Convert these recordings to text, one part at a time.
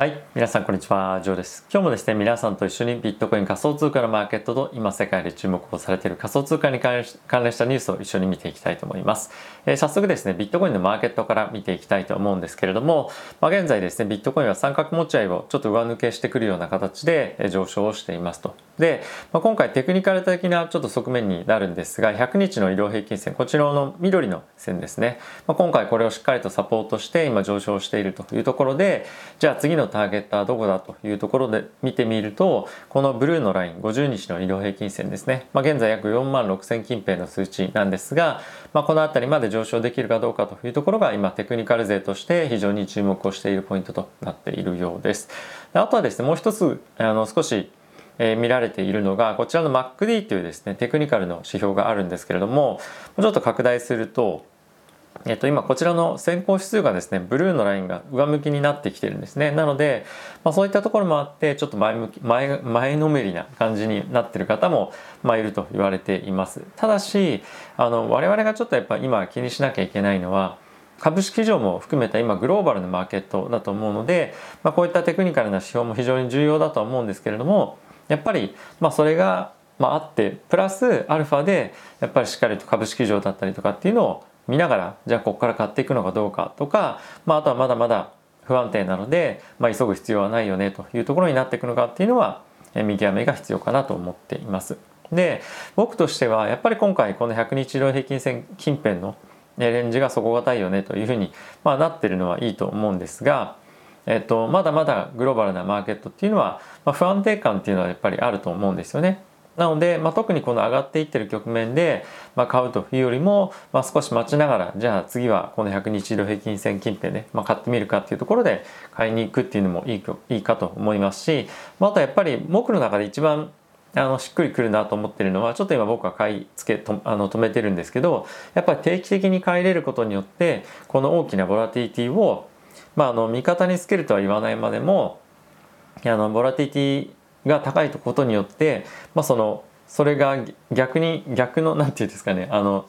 はい。皆さん、こんにちは。ジョーです。今日もですね、皆さんと一緒にビットコイン仮想通貨のマーケットと今世界で注目をされている仮想通貨に関連したニュースを一緒に見ていきたいと思います。えー、早速ですね、ビットコインのマーケットから見ていきたいと思うんですけれども、まあ、現在ですね、ビットコインは三角持ち合いをちょっと上抜けしてくるような形で上昇をしていますと。で、まあ、今回テクニカル的なちょっと側面になるんですが、100日の移動平均線、こちらの緑の線ですね。まあ、今回これをしっかりとサポートして今上昇しているというところで、じゃあ次のターゲットはどこだというところで見てみるとこのブルーのライン50日の移動平均線ですね、まあ、現在約4万6000近辺の数値なんですが、まあ、この辺りまで上昇できるかどうかというところが今テクニカル勢として非常に注目をしているポイントとなっているようです。あとはですねもう一つあの少しえ見られているのがこちらの MacD というですねテクニカルの指標があるんですけれどもちょっと拡大するとえっと、今こちらの先行指数がですねブルーのラインが上向きになってきてるんですね。なので、まあ、そういったところもあってちょっと前向き前前のめりな感じになってる方も、まあ、いると言われています。ただしあの我々がちょっとやっぱ今気にしなきゃいけないのは株式市場も含めた今グローバルなマーケットだと思うので、まあ、こういったテクニカルな指標も非常に重要だとは思うんですけれどもやっぱりまあそれがまあ、あってプラスアルファでやっぱりしっかりと株式市場だったりとかっていうのを見ながらじゃあここから買っていくのかどうかとか、まあ、あとはまだまだ不安定なので、まあ、急ぐ必要はないよねというところになっていくのかっていうのは見極めが必要かなと思っています。で僕としてはやっぱり今回この100日移動平均線近辺のレンジが底堅いよねというふうに、まあ、なってるのはいいと思うんですが、えっと、まだまだグローバルなマーケットっていうのは、まあ、不安定感っていうのはやっぱりあると思うんですよね。なので、まあ、特にこの上がっていってる局面で、まあ、買うというよりも、まあ、少し待ちながらじゃあ次はこの100日移動平均線近辺で、まあ、買ってみるかっていうところで買いに行くっていうのもいいいいかと思いますし、まあ、あとやっぱり僕の中で一番あのしっくりくるなと思ってるのはちょっと今僕は買い付けとあの止めてるんですけどやっぱり定期的に買い入れることによってこの大きなボラティティをまああの味方につけるとは言わないまでもあのボラティティが高いことによって、まあ、そのそれが逆に逆の 何て言うんですかねあの、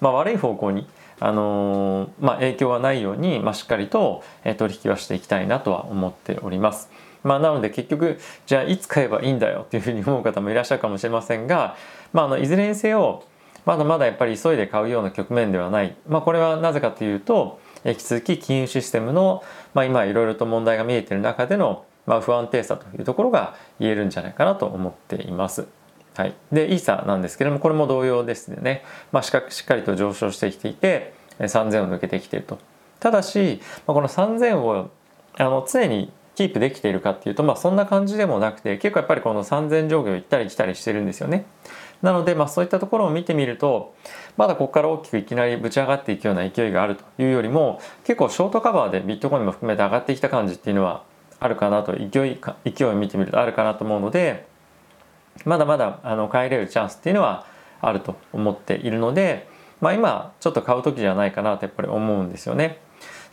まあ、悪い方向にあのまあ、影響がないように、まあ、しっかりと取引はしていきたいなとは思っております。まあ、なので結局じゃあいつ買えばいいんだよっていうふうに思う方もいらっしゃるかもしれませんが、まあ、あのいずれにせよまだまだやっぱり急いで買うような局面ではない、まあ、これはなぜかというと引き続き金融システムの、まあ、今いろいろと問題が見えている中でのまあ、不安定さというところが言えるんじゃないかなと思っています。はい、でイーサなんですけれどもこれも同様ですね、まあ、しっかりと上昇してきていて3000を抜けてきていると。ただし、まあ、この3000をあの常にキープできているかっていうと、まあ、そんな感じでもなくて結構やっぱりこの3000上下を行ったり来たりしてるんですよね。なので、まあ、そういったところを見てみるとまだここから大きくいきなりぶち上がっていくような勢いがあるというよりも結構ショートカバーでビットコインも含めて上がってきた感じっていうのはあるかなと勢い勢いを見てみるとあるかなと思うのでまだまだあの買い入れるチャンスっていうのはあると思っているので、まあ、今ちょっと買う時じゃないかなとやっぱり思うんですよね。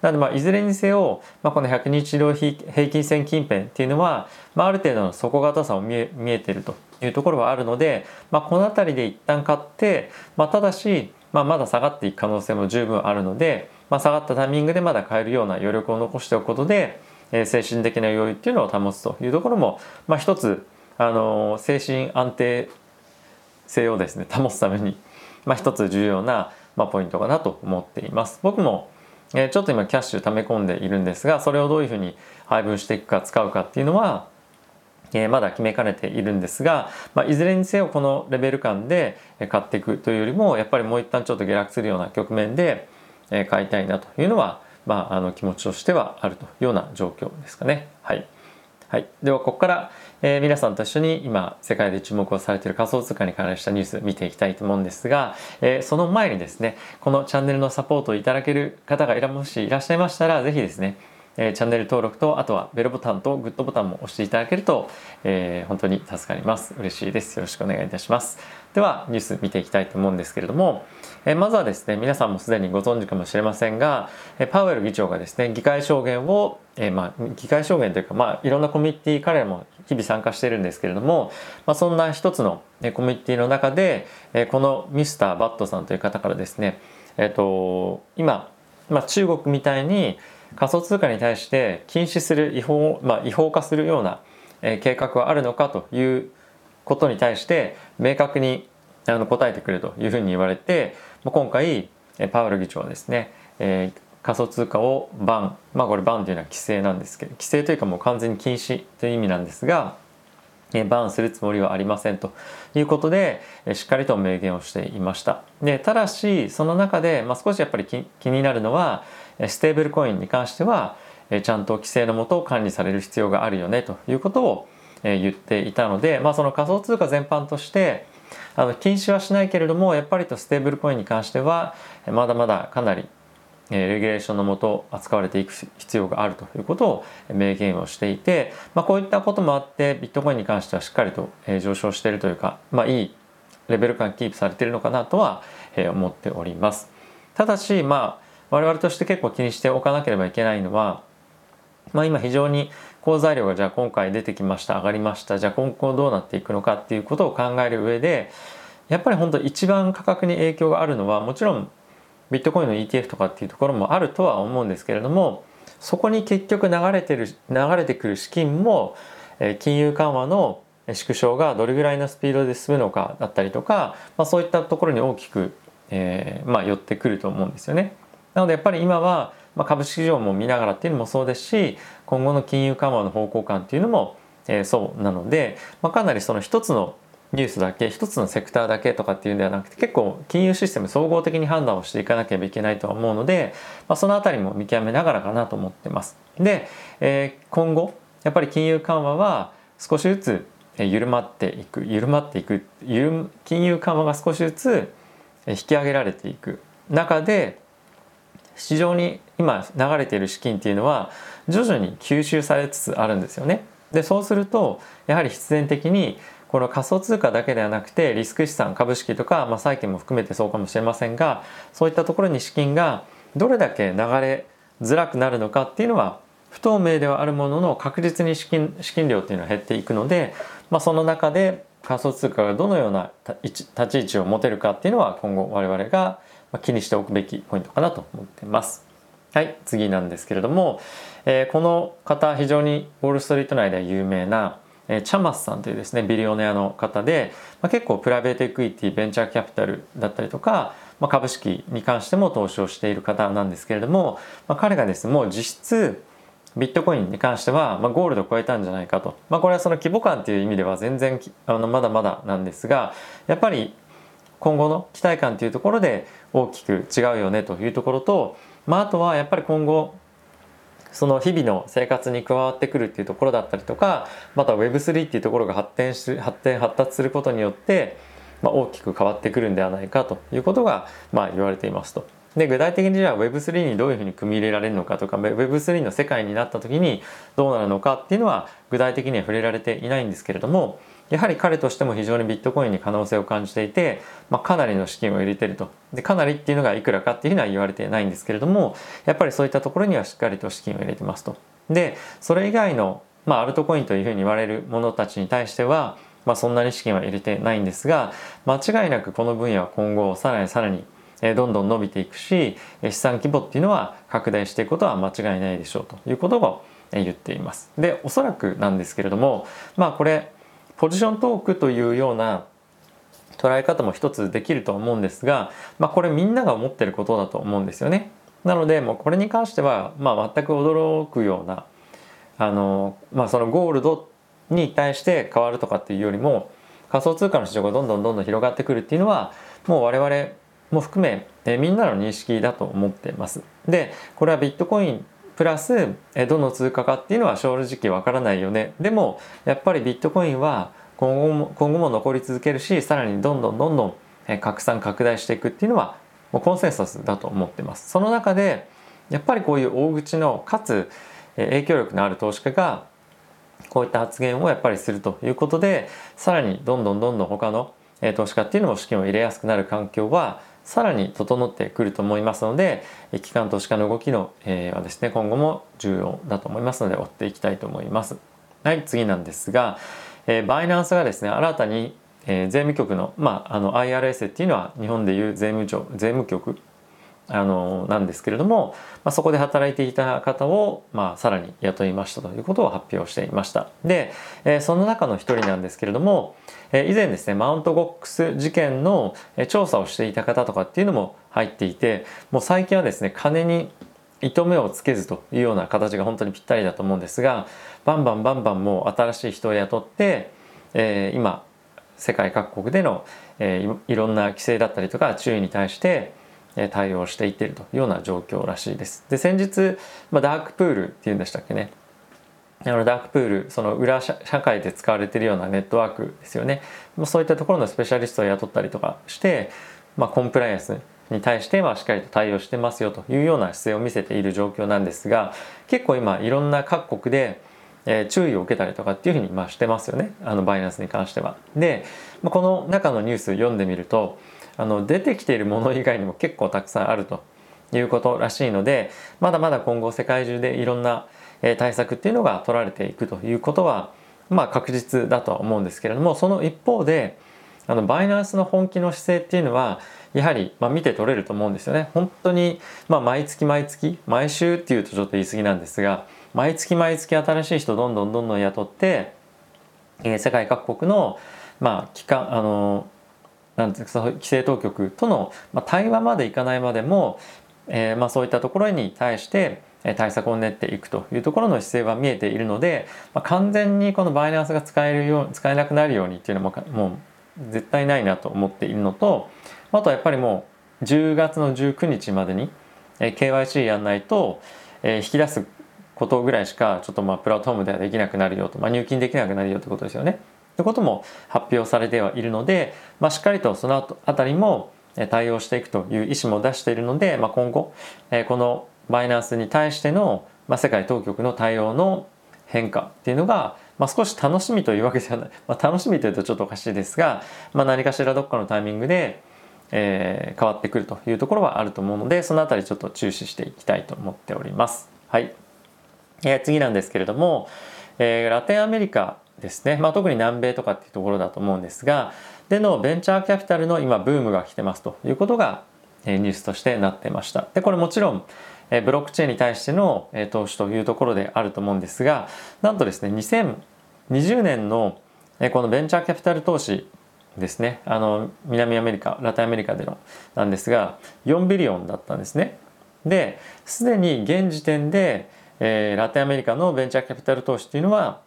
なのでまあいずれにせよ、まあ、この100日移動平均線近辺っていうのは、まあ、ある程度の底堅さを見え見えてるというところはあるので、まあ、この辺りで一旦買って、まあ、ただし、まあ、まだ下がっていく可能性も十分あるので、まあ、下がったタイミングでまだ買えるような余力を残しておくことで、え、精神的な余裕っていうのを保つというところも、まあ、一つあの精神安定性をですね保つために、まあ、一つ重要な、まあ、ポイントかなと思っています。僕もえちょっと今キャッシュ溜め込んでいるんですがそれをどういうふうに配分していくか使うかっていうのは、えまだ決めかねているんですが、まあ、いずれにせよこのレベル感で買っていくというよりもやっぱりもう一旦ちょっと下落するような局面で買いたいなというのは、まあ、あの気持ちとしてはあるというような状況ですかね。はい、はい、ではここからえー、皆さんと一緒に今世界で注目をされている仮想通貨に関連したニュース見ていきたいと思うんですが、えー、その前にですねこのチャンネルのサポートをいただける方がいらもしいらっしゃいましたら是非ですねえチャンネル登録とあとはベルボタンとグッドボタンも押していただけると、えー、本当に助かります。嬉しいです。よろしくお願いいたします。ではニュース見ていきたいと思うんですけれども、えー、まずはですね皆さんもすでにご存知かもしれませんが、えパウエル議長がですね議会証言を、えー、まあ、議会証言というか、まあ、いろんなコミュニティ彼らも日々参加しているんですけれども、まあ、そんな一つの、ね、コミュニティの中で、えこのミスターバットさんという方からですねえっ、と今、まあ、中国みたいに仮想通貨に対して禁止する違法,、まあ、違法化するような、え計画はあるのかということに対して明確にあの答えてくれというふうに言われて今回パウエル議長はですね、えー、仮想通貨をバンまあこれバンというのは規制なんですけど規制というかもう完全に禁止という意味なんですがバンするつもりはありませんということでしっかりと明言をしていました。でただしその中で、まあ、少しやっぱり気になるのはステーブルコインに関してはちゃんと規制のもと管理される必要があるよねということを言っていたので、まあ、その仮想通貨全般としてあの禁止はしないけれどもやっぱりとステーブルコインに関してはまだまだかなりレギュレーションのもと扱われていく必要があるということを明言をしていて、まあ、こういったこともあってビットコインに関してはしっかりと上昇しているというか、まあ、いいレベル感キープされているのかなとは思っております。ただし、まあ、我々として結構気にしておかなければいけないのは、まあ、今非常に好材料がじゃあ今回出てきました上がりましたじゃあ今後どうなっていくのかっていうことを考える上でやっぱり本当一番価格に影響があるのはもちろんビットコインの ETF とかっていうところもあるとは思うんですけれどもそこに結局流れてる流れてくる資金も金融緩和の縮小がどれぐらいのスピードで進むのかだったりとか、まあ、そういったところに大きく、えーまあ、寄ってくると思うんですよね。なのでやっぱり今は、まあ、株式市場も見ながらっていうのもそうですし今後の金融緩和の方向感っていうのも、えー、そうなので、まあ、かなりその一つのニュースだけ一つのセクターだけとかっていうんではなくて結構金融システム総合的に判断をしていかなければいけないとは思うので、まあ、その辺りも見極めながらかなと思ってます。で、えー、今後やっぱり金融緩和は少しずつ緩まっていく緩まっていく金融緩和が少しずつ引き上げられていく中で市場に今流れている資金っていうのは徐々に吸収されつつあるんですよね。でそうするとやはり必然的にこの仮想通貨だけではなくてリスク資産株式とか、まあ、債券も含めてそうかもしれませんがそういったところに資金がどれだけ流れづらくなるのかっていうのは不透明ではあるものの確実に資金資金量っていうのは減っていくので、まあ、その中で仮想通貨がどのような立ち位置を持てるかっていうのは今後我々が気にしておくべきポイントかなと思ってます。はい、次なんですけれども、えー、この方非常にウォール・ストリート内では有名なえチャマスさんというですねビリオネアの方で、まあ、結構プライベートエクイティベンチャーキャピタルだったりとか、まあ、株式に関しても投資をしている方なんですけれども、まあ、彼がですねもう実質ビットコインに関しては、まあ、ゴールドを超えたんじゃないかと、まあ、これはその規模感という意味では全然あのまだまだなんですがやっぱり今後の期待感というところで大きく違うよねというところと、まあ、あとはやっぱり今後その日々の生活に加わってくるっていうところだったりとかまた Web3 っていうところが発展し発展発達することによって、まあ、大きく変わってくるんではないかということが、まあ、言われていますと。で具体的にじゃあ Web3 にどういうふうに組み入れられるのかとか Web3 の世界になった時にどうなるのかっていうのは具体的には触れられていないんですけれどもやはり彼としても非常にビットコインに可能性を感じていて、まあ、かなりの資金を入れてるとでかなりっていうのがいくらかっていうのは言われてないんですけれどもやっぱりそういったところにはしっかりと資金を入れてますとでそれ以外の、まあ、アルトコインというふうに言われるものたちに対しては、まあ、そんなに資金は入れてないんですが間違いなくこの分野は今後さらにさらにどんどん伸びていくし資産規模っていうのは拡大していくことは間違いないでしょうということを言っています。でおそらくなんですけれどもまあこれポジショントークというような捉え方も一つできると思うんですが、まあ、これみんなが思ってることだと思うんですよね。なのでもうこれに関しては、まあ、全く驚くようなあの、まあ、そのゴールドに対して変わるとかっていうよりも仮想通貨の市場がどんどんどんどん広がってくるっていうのはもう我々も含めえみんなの認識だと思ってます。でこれはビットコインプラスどの通貨かっていうのは正直わからないよね。でもやっぱりビットコインは今後も今後も残り続けるしさらにどんどんどんどん拡散拡大していくっていうのはもうコンセンサスだと思ってます。その中でやっぱりこういう大口のかつ影響力のある投資家がこういった発言をやっぱりするということでさらにどんどんどんどん他の投資家っていうのも資金を入れやすくなる環境はさらに整ってくると思いますので機関投資家の動きの、えー、はですね今後も重要だと思いますので追っていきたいと思います。はい次なんですが、えー、バイナンスがですね新たに、えー、税務局の,、まあ、あの IRS っていうのは日本でいう税務庁税務局あのなんですけれども、まあ、そこで働いていた方を、まあ、さらに雇いましたということを発表していました。で、えー、その中の一人なんですけれども、えー、以前ですねマウントゴックス事件の調査をしていた方とかっていうのも入っていてもう最近はですね金に糸目をつけずというような形が本当にぴったりだと思うんですがバンバンバンバンもう新しい人を雇って、えー、今世界各国での、えー、いろんな規制だったりとか注意に対して対応していっているというような状況らしいです。で先日、まあ、ダークプールっていうんでしたっけねあのダークプールその裏社会で使われているようなネットワークですよねそういったところのスペシャリストを雇ったりとかして、まあ、コンプライアンスに対してはしっかりと対応してますよというような姿勢を見せている状況なんですが結構今いろんな各国でえ、注意を受けたりとかっていうふうにましてますよねあのバイナンスに関しては。で、ま、この中のニュース読んでみるとあの出てきているもの以外にも結構たくさんあるということらしいのでまだまだ今後世界中でいろんな対策っていうのが取られていくということはまあ確実だとは思うんですけれどもその一方であのバイナンスの本気の姿勢っていうのはやはりまあ見て取れると思うんですよね。本当にまあ毎月毎月毎週っていうとちょっと言い過ぎなんですが毎月毎月新しい人どんどんどんどん雇って、えー、世界各国のまあ機関あのなんですか規制当局との、対話までいかないまでも、えー、まあそういったところに対して対策を練っていくというところの姿勢は見えているので、まあ、完全にこのバイナンスが使えるよう使えなくなるようにっていうのももう絶対ないなと思っているのとあとはやっぱりもう10月の19日までに KYC やんないと引き出すことぐらいしかちょっとまあプラットフォームではできなくなるよと、まあ、入金できなくなるよってことですよね。ということも発表されてはいるので、まあ、しっかりとそのあたりも対応していくという意思も出しているので、まあ、今後えこのバイナンスに対しての、まあ、世界当局の対応の変化っていうのが、まあ、少し楽しみというわけではない、まあ、楽しみというとちょっとおかしいですが、まあ、何かしらどっかのタイミングで、えー、変わってくるというところはあると思うのでそのあたりちょっと注視していきたいと思っております。はいえー、次なんですけれども、えー、ラテンアメリカですね、まあ、特に南米とかっていうところだと思うんですがでのベンチャーキャピタルの今ブームが来てますということが、ニュースとしてなってました。でこれもちろん、ブロックチェーンに対しての、投資というところであると思うんですがなんとですね2020年の、このベンチャーキャピタル投資ですねあの南アメリカラテンアメリカでのなんですが4ビリオンだったんですね。ですでに現時点でえー、ラテンアメリカのベンチャーキャピタル投資っていうのは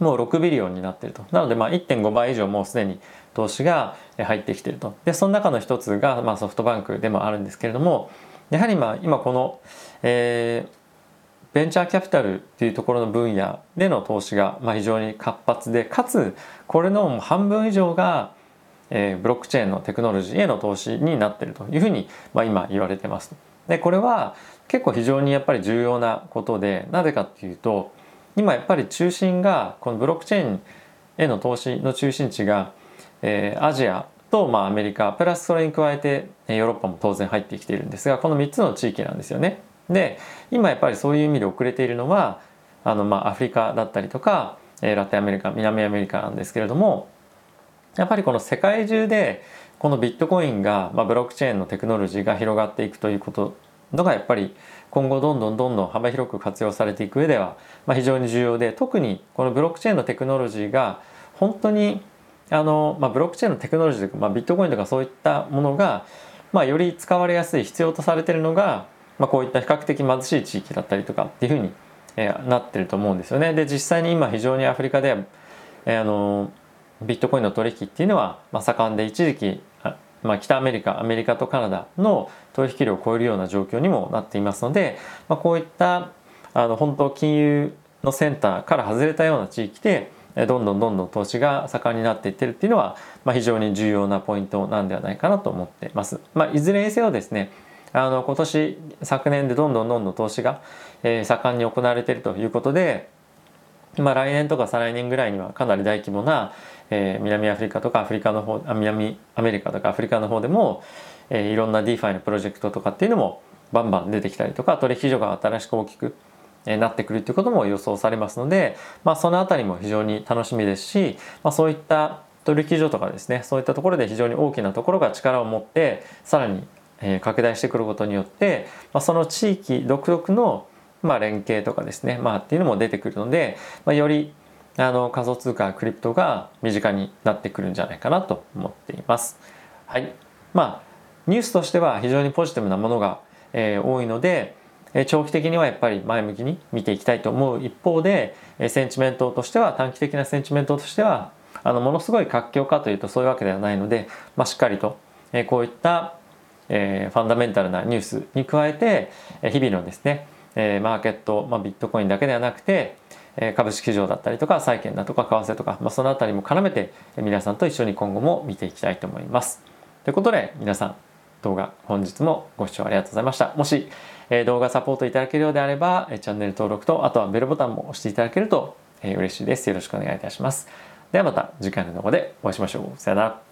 もう6ビリオンになっているとなのでまあ1.5倍以上もうすでに投資が入ってきているとでその中の一つがまあソフトバンクでもあるんですけれどもやはりまあ今この、えー、ベンチャーキャピタルっていうところの分野での投資がまあ非常に活発でかつこれの半分以上がえー、ブロックチェーンのテクノロジーへの投資になっているというふうに、まあ、今言われてます。でこれは結構非常にやっぱり重要なことでなぜかっていうと今やっぱり中心がこのブロックチェーンへの投資の中心地が、えー、アジアと、まあ、アメリカプラスそれに加えてヨーロッパも当然入ってきているんですがこの3つの地域なんですよね。で今やっぱりそういう意味で遅れているのはあの、まあ、アフリカだったりとか、えー、ラテンアメリカ南アメリカなんですけれどもやっぱりこの世界中でこのビットコインが、まあ、ブロックチェーンのテクノロジーが広がっていくということのがやっぱり今後どんどんどんどん幅広く活用されていく上では、まあ、非常に重要で特にこのブロックチェーンのテクノロジーが本当にあの、まあ、ブロックチェーンのテクノロジーとか、まあ、ビットコインとかそういったものが、まあ、より使われやすい必要とされてるのが、まあ、こういった比較的貧しい地域だったりとかっていうふうに、えー、なってると思うんですよね。で実際に今非常にアフリカで、えー、あのビットコインの取引っていうのは、まあ、盛んで一時期まあ、北アメリカアメリカとカナダの取引量を超えるような状況にもなっていますので、まあ、こういったあの本当金融のセンターから外れたような地域でどんどんどんどん投資が盛んになっていってるっていうのは、まあ、非常に重要なポイントなんではないかなと思ってます。まあ、いずれにせよですねあの今年昨年でどんどんどんどん投資が、えー、盛んに行われているということで、まあ、来年とか再来年ぐらいにはかなり大規模な、えー、南アフリカとかアフリカの方あ南アメリカとかアフリカの方でも、えー、いろんな DeFi のプロジェクトとかっていうのもバンバン出てきたりとか取引所が新しく大きくなってくるということも予想されますので、まあ、そのあたりも非常に楽しみですし、まあ、そういった取引所とかですねそういったところで非常に大きなところが力を持ってさらに拡大してくることによって、まあ、その地域独特のまあ、連携とかですね、まあ、っていうのも出てくるので、まあ、よりあの仮想通貨クリプトが身近になってくるんじゃないかなと思っています。はい。まあ、ニュースとしては非常にポジティブなものが、えー、多いので、え長期的にはやっぱり前向きに見ていきたいと思う一方で、えセンチメントとしては短期的なセンチメントとしてはあのものすごい活況かというとそういうわけではないので、まあ、しっかりと、えこういった、えファンダメンタルなニュースに加えて、え日々のですねえー、マーケット、まあ、ビットコインだけではなくて、株式市場だったりとか債券だとか為替とか、まあ、そのあたりも絡めて皆さんと一緒に今後も見ていきたいと思います。ということで皆さん動画本日もご視聴ありがとうございました。もし、え、動画サポートいただけるようであれば、えチャンネル登録とあとはベルボタンも押していただけると、え、嬉しいです。よろしくお願いいたします。ではまた次回の動画でお会いしましょう。さよなら。